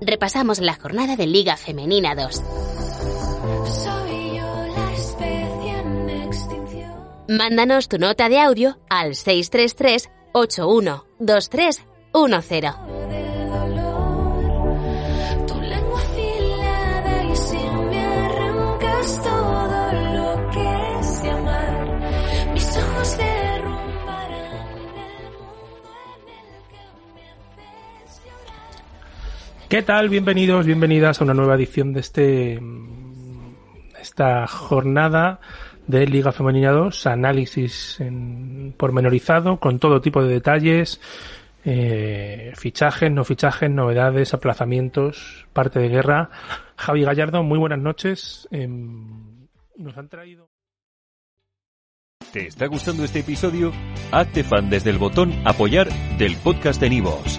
repasamos la jornada de Liga Femenina 2. Mándanos tu nota de audio al 633 812310. ¿Qué tal? Bienvenidos, bienvenidas a una nueva edición de este esta jornada de Liga Femenina 2, análisis en pormenorizado con todo tipo de detalles, eh, fichajes, no fichajes, novedades, aplazamientos, parte de guerra. Javi Gallardo, muy buenas noches. Em, nos han traído. ¿Te está gustando este episodio? Hazte fan desde el botón apoyar del podcast de Nivos.